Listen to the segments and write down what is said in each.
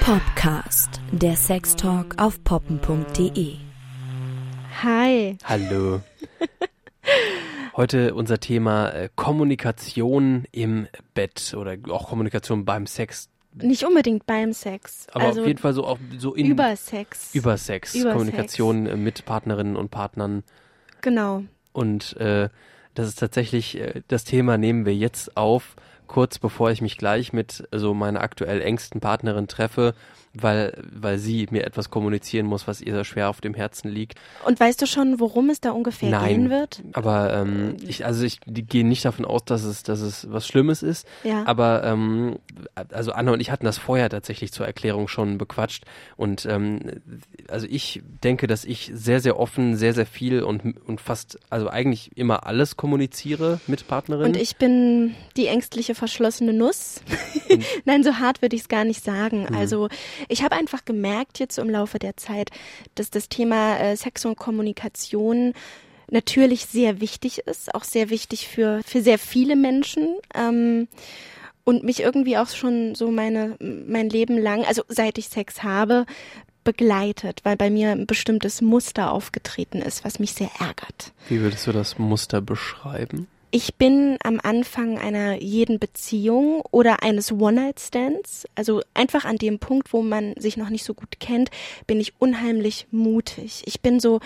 Podcast, der Sextalk auf poppen.de. Hi. Hallo. Heute unser Thema äh, Kommunikation im Bett oder auch Kommunikation beim Sex. Nicht unbedingt beim Sex. Aber also auf jeden Fall so auch so in über Sex. über Sex, Über Kommunikation äh, mit Partnerinnen und Partnern Genau. und äh, das ist tatsächlich äh, das Thema nehmen wir jetzt auf, kurz bevor ich mich gleich mit so meiner aktuell engsten Partnerin treffe, weil weil sie mir etwas kommunizieren muss, was ihr sehr schwer auf dem Herzen liegt. Und weißt du schon, worum es da ungefähr Nein. gehen wird? Aber ähm, ich, also ich gehe nicht davon aus, dass es, dass es was Schlimmes ist. Ja. Aber ähm, also Anna und ich hatten das vorher tatsächlich zur Erklärung schon bequatscht. Und ähm, also ich denke, dass ich sehr, sehr offen, sehr, sehr viel und, und fast, also eigentlich immer alles kommuniziere mit Partnerinnen. Und ich bin die ängstliche verschlossene Nuss. Nein, so hart würde ich es gar nicht sagen. Mhm. Also ich habe einfach gemerkt jetzt im Laufe der Zeit, dass das Thema äh, Sex und Kommunikation natürlich sehr wichtig ist, auch sehr wichtig für, für sehr viele Menschen. Ähm, und mich irgendwie auch schon so meine, mein Leben lang, also seit ich Sex habe, begleitet, weil bei mir ein bestimmtes Muster aufgetreten ist, was mich sehr ärgert. Wie würdest du das Muster beschreiben? Ich bin am Anfang einer jeden Beziehung oder eines One-Night-Stands, also einfach an dem Punkt, wo man sich noch nicht so gut kennt, bin ich unheimlich mutig. Ich bin so,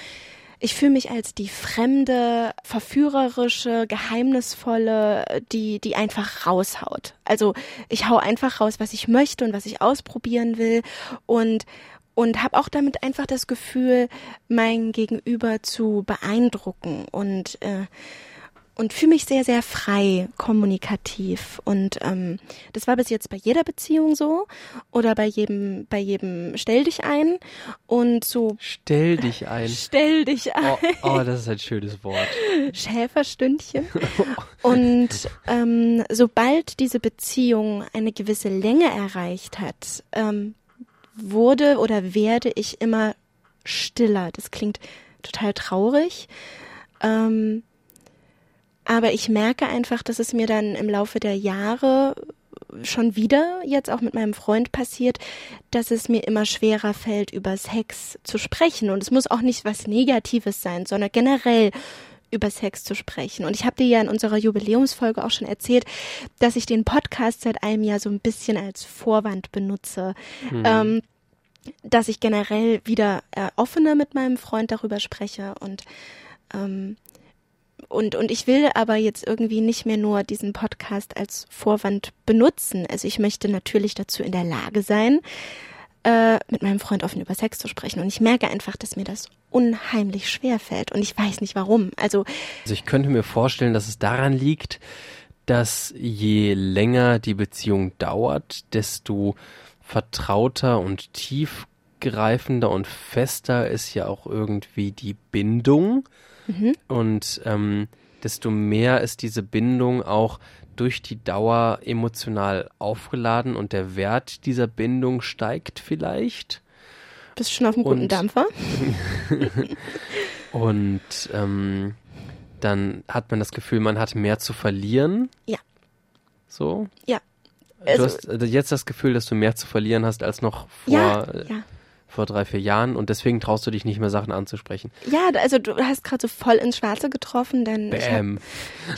ich fühle mich als die fremde, verführerische, geheimnisvolle, die, die einfach raushaut. Also ich hau einfach raus, was ich möchte und was ich ausprobieren will und und habe auch damit einfach das Gefühl, mein Gegenüber zu beeindrucken und äh, und fühle mich sehr, sehr frei, kommunikativ. Und ähm, das war bis jetzt bei jeder Beziehung so oder bei jedem, bei jedem Stell dich ein und so Stell dich ein. Stell dich ein, Oh, oh, das ist ein schönes Wort. Schäferstündchen. Und ähm, sobald diese Beziehung eine gewisse Länge erreicht hat, ähm, wurde oder werde ich immer stiller. Das klingt total traurig. Ähm, aber ich merke einfach, dass es mir dann im Laufe der Jahre schon wieder jetzt auch mit meinem Freund passiert, dass es mir immer schwerer fällt, über Sex zu sprechen. Und es muss auch nicht was Negatives sein, sondern generell über Sex zu sprechen. Und ich habe dir ja in unserer Jubiläumsfolge auch schon erzählt, dass ich den Podcast seit einem Jahr so ein bisschen als Vorwand benutze. Ähm, dass ich generell wieder äh, offener mit meinem Freund darüber spreche und ähm, und, und ich will aber jetzt irgendwie nicht mehr nur diesen Podcast als Vorwand benutzen. Also ich möchte natürlich dazu in der Lage sein, äh, mit meinem Freund offen über Sex zu sprechen. Und ich merke einfach, dass mir das unheimlich schwer fällt. Und ich weiß nicht warum. Also Also ich könnte mir vorstellen, dass es daran liegt, dass je länger die Beziehung dauert, desto vertrauter und tiefgreifender und fester ist ja auch irgendwie die Bindung. Und ähm, desto mehr ist diese Bindung auch durch die Dauer emotional aufgeladen und der Wert dieser Bindung steigt vielleicht. bist du schon auf einem guten Und- Dampfer. Und ähm, dann hat man das Gefühl, man hat mehr zu verlieren. Ja. So? Ja. du Also- hast also jetzt das Gefühl, dass du mehr zu verlieren hast als noch vor, Ja, äh, ja. Vor drei, vier Jahren und deswegen traust du dich nicht mehr Sachen anzusprechen. Ja, also du hast gerade so voll ins Schwarze getroffen, denn ich habe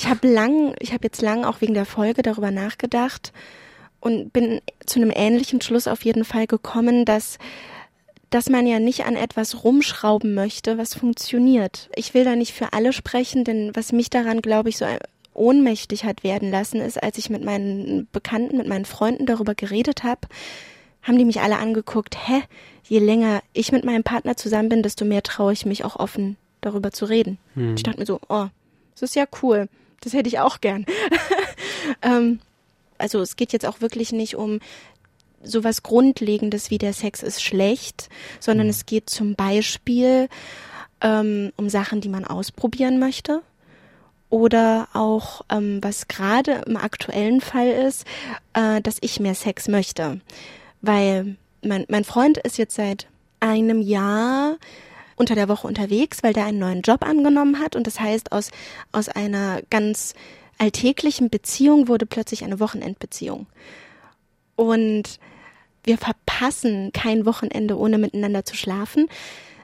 hab lang, ich habe jetzt lang auch wegen der Folge darüber nachgedacht und bin zu einem ähnlichen Schluss auf jeden Fall gekommen, dass dass man ja nicht an etwas rumschrauben möchte, was funktioniert. Ich will da nicht für alle sprechen, denn was mich daran, glaube ich, so ohnmächtig hat werden lassen, ist, als ich mit meinen Bekannten, mit meinen Freunden darüber geredet habe, haben die mich alle angeguckt, hä, je länger ich mit meinem Partner zusammen bin, desto mehr traue ich mich auch offen darüber zu reden. Ich dachte mir so, oh, das ist ja cool, das hätte ich auch gern. ähm, also es geht jetzt auch wirklich nicht um sowas Grundlegendes wie der Sex ist schlecht, sondern es geht zum Beispiel ähm, um Sachen, die man ausprobieren möchte. Oder auch, ähm, was gerade im aktuellen Fall ist, äh, dass ich mehr Sex möchte. Weil mein, mein Freund ist jetzt seit einem Jahr unter der Woche unterwegs, weil der einen neuen Job angenommen hat. Und das heißt, aus, aus einer ganz alltäglichen Beziehung wurde plötzlich eine Wochenendbeziehung. Und wir verpassen kein Wochenende, ohne miteinander zu schlafen.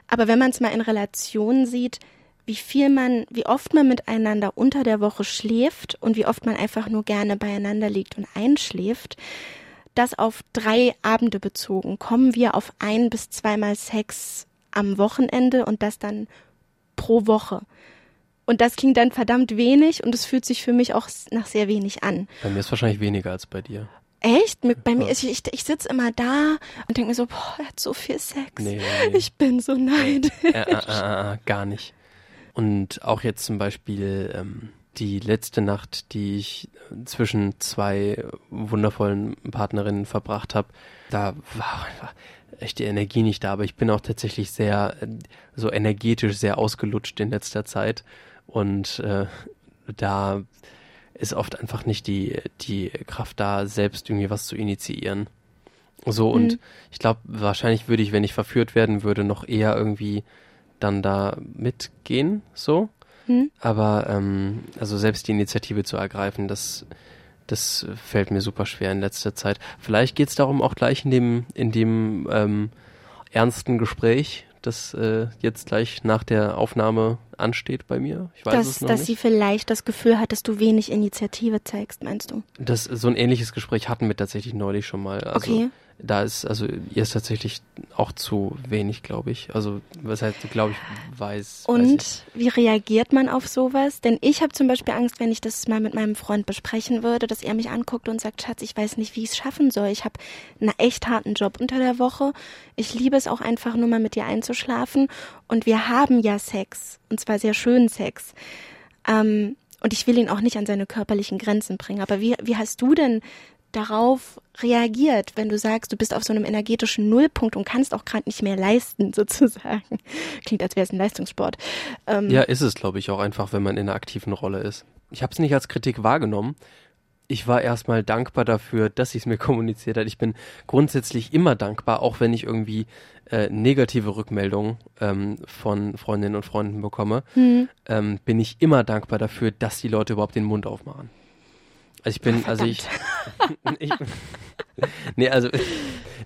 Aber wenn man es mal in Relation sieht, wie viel man, wie oft man miteinander unter der Woche schläft und wie oft man einfach nur gerne beieinander liegt und einschläft, das auf drei Abende bezogen, kommen wir auf ein bis zweimal Sex am Wochenende und das dann pro Woche. Und das klingt dann verdammt wenig und es fühlt sich für mich auch nach sehr wenig an. Bei mir ist wahrscheinlich weniger als bei dir. Echt? Bei mir ist ich, ich sitze immer da und denke mir so, boah, er hat so viel Sex. Nee, nee. Ich bin so neidisch. Äh, äh, äh, äh, gar nicht. Und auch jetzt zum Beispiel ähm, die letzte Nacht, die ich zwischen zwei wundervollen Partnerinnen verbracht habe, da war, echt die Energie nicht da, aber ich bin auch tatsächlich sehr äh, so energetisch sehr ausgelutscht in letzter Zeit und äh, da ist oft einfach nicht die, die Kraft da, selbst irgendwie was zu initiieren. So, und mhm. ich glaube, wahrscheinlich würde ich, wenn ich verführt werden würde, noch eher irgendwie dann da mitgehen, so. Mhm. Aber ähm, also selbst die Initiative zu ergreifen, das, das fällt mir super schwer in letzter Zeit. Vielleicht geht es darum auch gleich in dem, in dem ähm, ernsten Gespräch, das äh, jetzt gleich nach der Aufnahme ansteht bei mir. Ich weiß dass, es noch dass nicht. sie vielleicht das Gefühl hat, dass du wenig Initiative zeigst, meinst du? Das, so ein ähnliches Gespräch hatten wir tatsächlich neulich schon mal. Also, okay da ist, also ihr ist tatsächlich auch zu wenig, glaube ich. Also was heißt, glaube ich, weiß. Und weiß ich. wie reagiert man auf sowas? Denn ich habe zum Beispiel Angst, wenn ich das mal mit meinem Freund besprechen würde, dass er mich anguckt und sagt, Schatz, ich weiß nicht, wie ich es schaffen soll. Ich habe einen echt harten Job unter der Woche. Ich liebe es auch einfach nur mal mit dir einzuschlafen. Und wir haben ja Sex. Und zwar sehr schönen Sex. Ähm, und ich will ihn auch nicht an seine körperlichen Grenzen bringen. Aber wie, wie hast du denn darauf reagiert, wenn du sagst, du bist auf so einem energetischen Nullpunkt und kannst auch gerade nicht mehr leisten, sozusagen. Klingt, als wäre es ein Leistungssport. Ähm, ja, ist es, glaube ich, auch einfach, wenn man in einer aktiven Rolle ist. Ich habe es nicht als Kritik wahrgenommen. Ich war erstmal dankbar dafür, dass sie es mir kommuniziert hat. Ich bin grundsätzlich immer dankbar, auch wenn ich irgendwie äh, negative Rückmeldungen ähm, von Freundinnen und Freunden bekomme, mhm. ähm, bin ich immer dankbar dafür, dass die Leute überhaupt den Mund aufmachen. Also ich bin, Ach, also ich, ich nee, also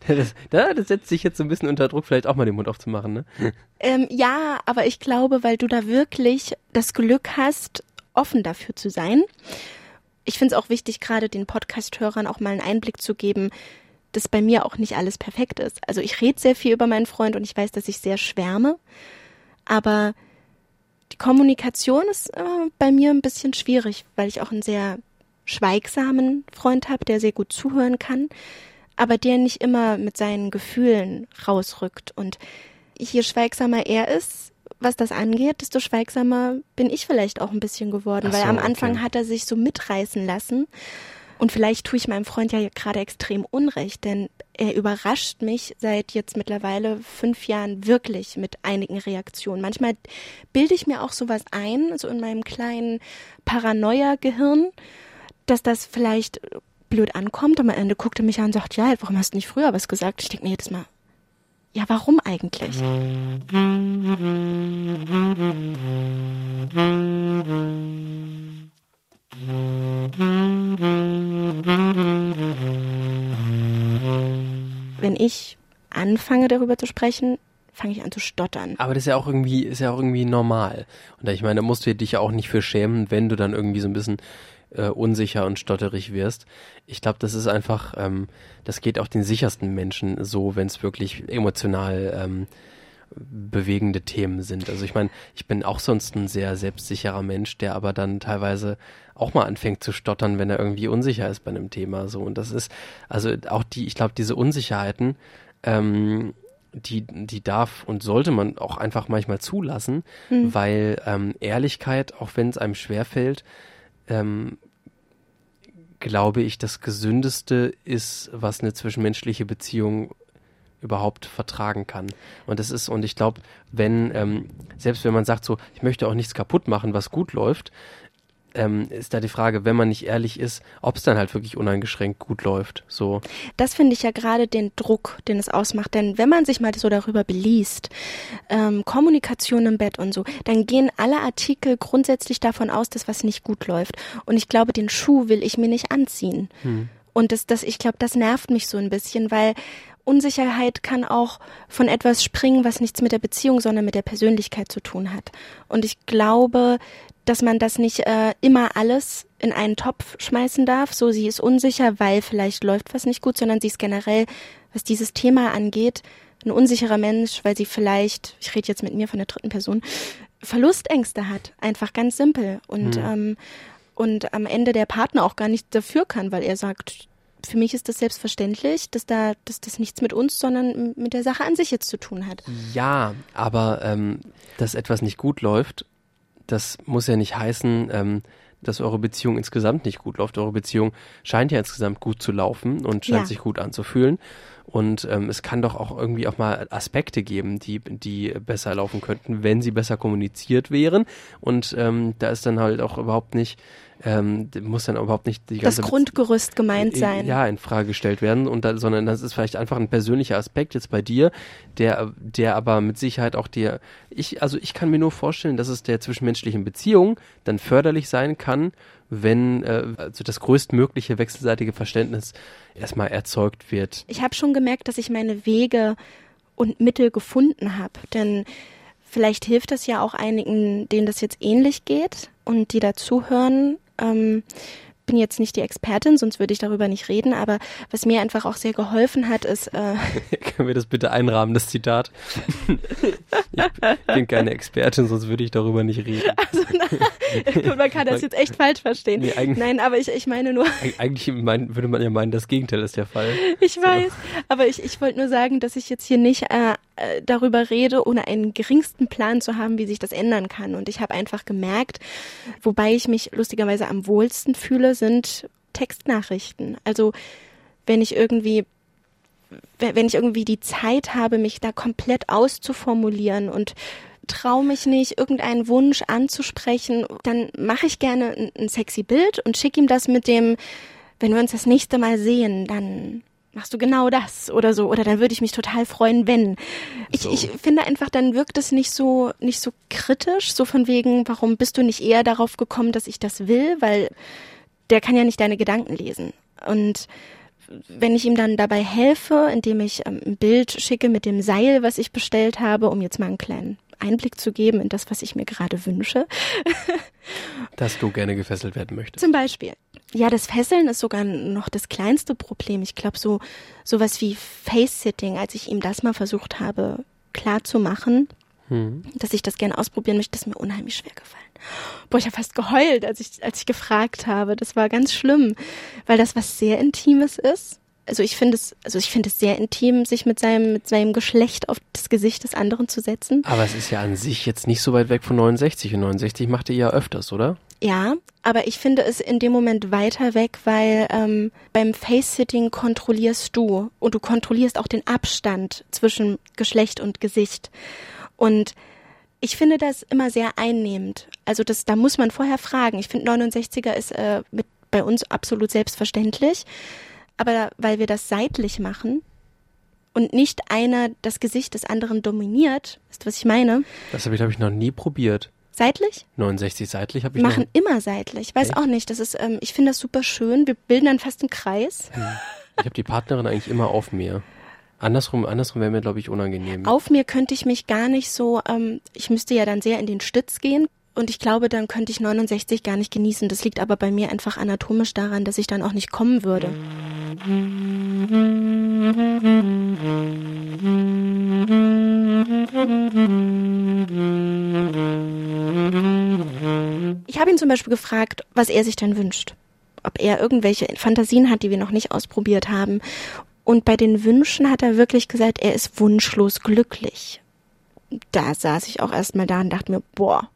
das, das setzt sich jetzt so ein bisschen unter Druck, vielleicht auch mal den Mund aufzumachen, ne? Ähm, ja, aber ich glaube, weil du da wirklich das Glück hast, offen dafür zu sein. Ich finde es auch wichtig, gerade den Podcast-Hörern auch mal einen Einblick zu geben, dass bei mir auch nicht alles perfekt ist. Also ich rede sehr viel über meinen Freund und ich weiß, dass ich sehr schwärme, aber die Kommunikation ist äh, bei mir ein bisschen schwierig, weil ich auch ein sehr schweigsamen Freund habe, der sehr gut zuhören kann, aber der nicht immer mit seinen Gefühlen rausrückt. Und je schweigsamer er ist, was das angeht, desto schweigsamer bin ich vielleicht auch ein bisschen geworden, so, weil am Anfang okay. hat er sich so mitreißen lassen. Und vielleicht tue ich meinem Freund ja gerade extrem Unrecht, denn er überrascht mich seit jetzt mittlerweile fünf Jahren wirklich mit einigen Reaktionen. Manchmal bilde ich mir auch sowas ein, so in meinem kleinen Paranoia-Gehirn dass das vielleicht blöd ankommt. Und am Ende guckt er mich an und sagt, ja, warum hast du nicht früher was gesagt? Ich denke mir jedes Mal, ja, warum eigentlich? Wenn ich anfange darüber zu sprechen, fange ich an zu stottern. Aber das ist ja auch irgendwie, ist ja auch irgendwie normal. Und ich meine, da musst du dich ja auch nicht für schämen, wenn du dann irgendwie so ein bisschen äh, unsicher und stotterig wirst. Ich glaube, das ist einfach, ähm, das geht auch den sichersten Menschen so, wenn es wirklich emotional ähm, bewegende Themen sind. Also ich meine, ich bin auch sonst ein sehr selbstsicherer Mensch, der aber dann teilweise auch mal anfängt zu stottern, wenn er irgendwie unsicher ist bei einem Thema. So und das ist also auch die, ich glaube, diese Unsicherheiten, ähm, die, die darf und sollte man auch einfach manchmal zulassen, mhm. weil ähm, Ehrlichkeit, auch wenn es einem schwerfällt, ähm, glaube ich, das Gesündeste ist, was eine zwischenmenschliche Beziehung überhaupt vertragen kann. Und das ist, und ich glaube, wenn, ähm, selbst wenn man sagt so, ich möchte auch nichts kaputt machen, was gut läuft, ähm, ist da die Frage, wenn man nicht ehrlich ist, ob es dann halt wirklich uneingeschränkt gut läuft. So. Das finde ich ja gerade den Druck, den es ausmacht. Denn wenn man sich mal so darüber beliest, ähm, Kommunikation im Bett und so, dann gehen alle Artikel grundsätzlich davon aus, dass was nicht gut läuft. Und ich glaube, den Schuh will ich mir nicht anziehen. Hm. Und das, das, ich glaube, das nervt mich so ein bisschen, weil Unsicherheit kann auch von etwas springen, was nichts mit der Beziehung, sondern mit der Persönlichkeit zu tun hat. Und ich glaube, dass man das nicht äh, immer alles in einen Topf schmeißen darf. So, sie ist unsicher, weil vielleicht läuft was nicht gut, sondern sie ist generell, was dieses Thema angeht, ein unsicherer Mensch, weil sie vielleicht, ich rede jetzt mit mir von der dritten Person, Verlustängste hat. Einfach ganz simpel. Und, mhm. ähm, und am Ende der Partner auch gar nicht dafür kann, weil er sagt, für mich ist das selbstverständlich, dass da, dass das nichts mit uns, sondern mit der Sache an sich jetzt zu tun hat. Ja, aber ähm, dass etwas nicht gut läuft, das muss ja nicht heißen, ähm, dass eure Beziehung insgesamt nicht gut läuft. Eure Beziehung scheint ja insgesamt gut zu laufen und scheint ja. sich gut anzufühlen. Und ähm, es kann doch auch irgendwie auch mal Aspekte geben, die, die besser laufen könnten, wenn sie besser kommuniziert wären. Und ähm, da ist dann halt auch überhaupt nicht ähm, muss dann überhaupt nicht die ganze das Grundgerüst gemeint sein. Ja, in Frage gestellt werden und da, sondern das ist vielleicht einfach ein persönlicher Aspekt jetzt bei dir, der der aber mit Sicherheit auch dir ich also ich kann mir nur vorstellen, dass es der zwischenmenschlichen Beziehung dann förderlich sein kann, wenn äh, also das größtmögliche wechselseitige Verständnis erstmal erzeugt wird. Ich habe schon gemerkt, dass ich meine Wege und Mittel gefunden habe, denn vielleicht hilft es ja auch einigen, denen das jetzt ähnlich geht und die dazuhören. Ähm, bin jetzt nicht die Expertin, sonst würde ich darüber nicht reden, aber was mir einfach auch sehr geholfen hat, ist. Äh Können wir das bitte einrahmen, das Zitat? ich bin keine Expertin, sonst würde ich darüber nicht reden. Also, na, man kann das jetzt echt falsch verstehen. Nee, Nein, aber ich, ich meine nur. Eigentlich mein, würde man ja meinen, das Gegenteil ist der Fall. Ich weiß, aber ich, ich wollte nur sagen, dass ich jetzt hier nicht äh, äh, darüber rede, ohne einen geringsten Plan zu haben, wie sich das ändern kann. Und ich habe einfach gemerkt, wobei ich mich lustigerweise am wohlsten fühle, sind Textnachrichten. Also wenn ich irgendwie wenn ich irgendwie die Zeit habe, mich da komplett auszuformulieren und traue mich nicht, irgendeinen Wunsch anzusprechen, dann mache ich gerne ein, ein sexy Bild und schicke ihm das mit dem, wenn wir uns das nächste Mal sehen, dann machst du genau das oder so oder dann würde ich mich total freuen, wenn. Ich, so. ich finde einfach, dann wirkt es nicht so nicht so kritisch, so von wegen, warum bist du nicht eher darauf gekommen, dass ich das will, weil der kann ja nicht deine Gedanken lesen und wenn ich ihm dann dabei helfe, indem ich ähm, ein Bild schicke mit dem Seil, was ich bestellt habe, um jetzt mal einen kleinen Einblick zu geben in das, was ich mir gerade wünsche. Dass du gerne gefesselt werden möchtest. Zum Beispiel. Ja, das Fesseln ist sogar noch das kleinste Problem. Ich glaube, so sowas wie Face-Sitting, als ich ihm das mal versucht habe klar zu machen, hm. dass ich das gerne ausprobieren möchte, ist mir unheimlich schwer gefallen. Boah, ich habe fast geheult, als ich, als ich gefragt habe. Das war ganz schlimm, weil das was sehr Intimes ist also ich finde es, also ich finde es sehr intim, sich mit seinem, mit seinem Geschlecht auf das Gesicht des anderen zu setzen. Aber es ist ja an sich jetzt nicht so weit weg von 69 und 69 macht ihr ja öfters, oder? Ja, aber ich finde es in dem Moment weiter weg, weil ähm, beim Face-Sitting kontrollierst du und du kontrollierst auch den Abstand zwischen Geschlecht und Gesicht. Und ich finde das immer sehr einnehmend. Also das, da muss man vorher fragen. Ich finde 69er ist äh, mit, bei uns absolut selbstverständlich aber weil wir das seitlich machen und nicht einer das Gesicht des anderen dominiert, ist was ich meine? Das habe ich, glaube ich, noch nie probiert. Seitlich? 69 seitlich habe ich Machen noch... immer seitlich. Ich weiß Echt? auch nicht. Das ist, ähm, ich finde das super schön. Wir bilden dann fast einen Kreis. Hm. Ich habe die Partnerin eigentlich immer auf mir. Andersrum, andersrum wäre mir, glaube ich, unangenehm. Auf mir könnte ich mich gar nicht so, ähm, ich müsste ja dann sehr in den Stütz gehen. Und ich glaube, dann könnte ich 69 gar nicht genießen. Das liegt aber bei mir einfach anatomisch daran, dass ich dann auch nicht kommen würde. Ich habe ihn zum Beispiel gefragt, was er sich denn wünscht. Ob er irgendwelche Fantasien hat, die wir noch nicht ausprobiert haben. Und bei den Wünschen hat er wirklich gesagt, er ist wunschlos glücklich. Da saß ich auch erstmal da und dachte mir, boah,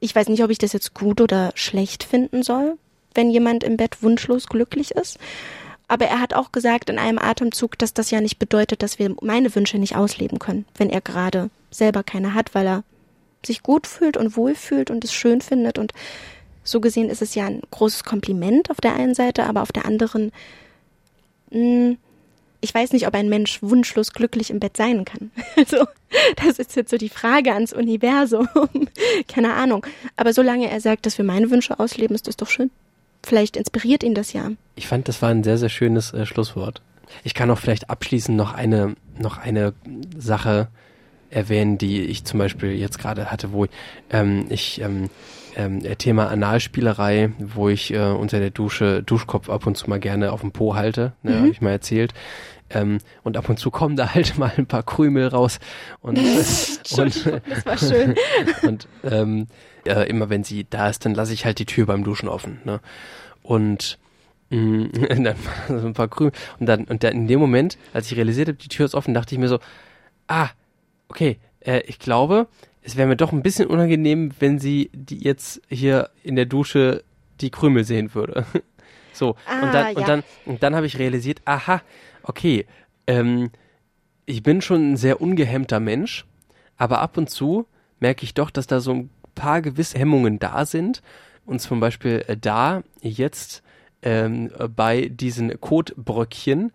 ich weiß nicht, ob ich das jetzt gut oder schlecht finden soll, wenn jemand im Bett wunschlos glücklich ist. Aber er hat auch gesagt in einem Atemzug, dass das ja nicht bedeutet, dass wir meine Wünsche nicht ausleben können, wenn er gerade selber keine hat, weil er sich gut fühlt und wohl fühlt und es schön findet. Und so gesehen ist es ja ein großes Kompliment auf der einen Seite, aber auf der anderen, hm, ich weiß nicht, ob ein Mensch wunschlos glücklich im Bett sein kann. Also, das ist jetzt so die Frage ans Universum. Keine Ahnung. Aber solange er sagt, dass wir meine Wünsche ausleben, ist das doch schön. Vielleicht inspiriert ihn das ja. Ich fand, das war ein sehr, sehr schönes äh, Schlusswort. Ich kann auch vielleicht abschließend noch eine, noch eine Sache erwähnen, die ich zum Beispiel jetzt gerade hatte, wo ähm, ich ähm, ähm, Thema Analspielerei, wo ich äh, unter der Dusche Duschkopf ab und zu mal gerne auf dem Po halte, ne, mhm. habe ich mal erzählt. Ähm, und ab und zu kommen da halt mal ein paar Krümel raus. Und, und das war schön. und ähm, äh, immer wenn sie da ist, dann lasse ich halt die Tür beim Duschen offen. Ne? Und mh, dann so ein paar Krümel. Und dann, und dann in dem Moment, als ich realisiert habe, die Tür ist offen, dachte ich mir so, ah, okay, äh, ich glaube, es wäre mir doch ein bisschen unangenehm, wenn sie die jetzt hier in der Dusche die Krümel sehen würde. so, ah, und dann, ja. und dann, und dann habe ich realisiert, aha, okay, ähm, ich bin schon ein sehr ungehemmter Mensch, aber ab und zu merke ich doch, dass da so ein paar gewisse Hemmungen da sind. Und zum Beispiel äh, da jetzt ähm, bei diesen Kotbröckchen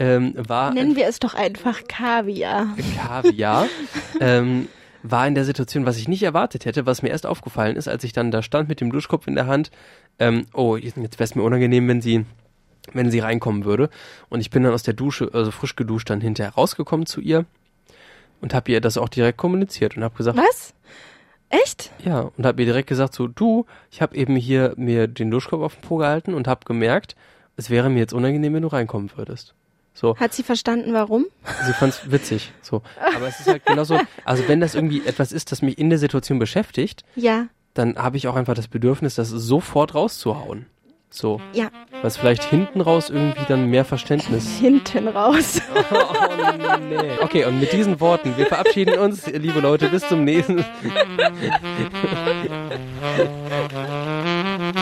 ähm, war. Nennen wir es doch einfach Kaviar. Kaviar. ähm, war in der Situation, was ich nicht erwartet hätte, was mir erst aufgefallen ist, als ich dann da stand mit dem Duschkopf in der Hand. Ähm, oh, jetzt wäre es mir unangenehm, wenn sie wenn sie reinkommen würde. Und ich bin dann aus der Dusche, also frisch geduscht, dann hinterher rausgekommen zu ihr und habe ihr das auch direkt kommuniziert und habe gesagt. Was? Echt? Ja, und habe ihr direkt gesagt, so du, ich habe eben hier mir den Duschkopf auf den Po gehalten und habe gemerkt, es wäre mir jetzt unangenehm, wenn du reinkommen würdest. So. Hat sie verstanden, warum? Sie fand es witzig. So. Aber es ist halt genauso, also wenn das irgendwie etwas ist, das mich in der Situation beschäftigt, ja. dann habe ich auch einfach das Bedürfnis, das sofort rauszuhauen. So. Ja. Was vielleicht hinten raus irgendwie dann mehr Verständnis. Hinten raus. Oh, oh, nee. Okay, und mit diesen Worten, wir verabschieden uns, liebe Leute, bis zum nächsten.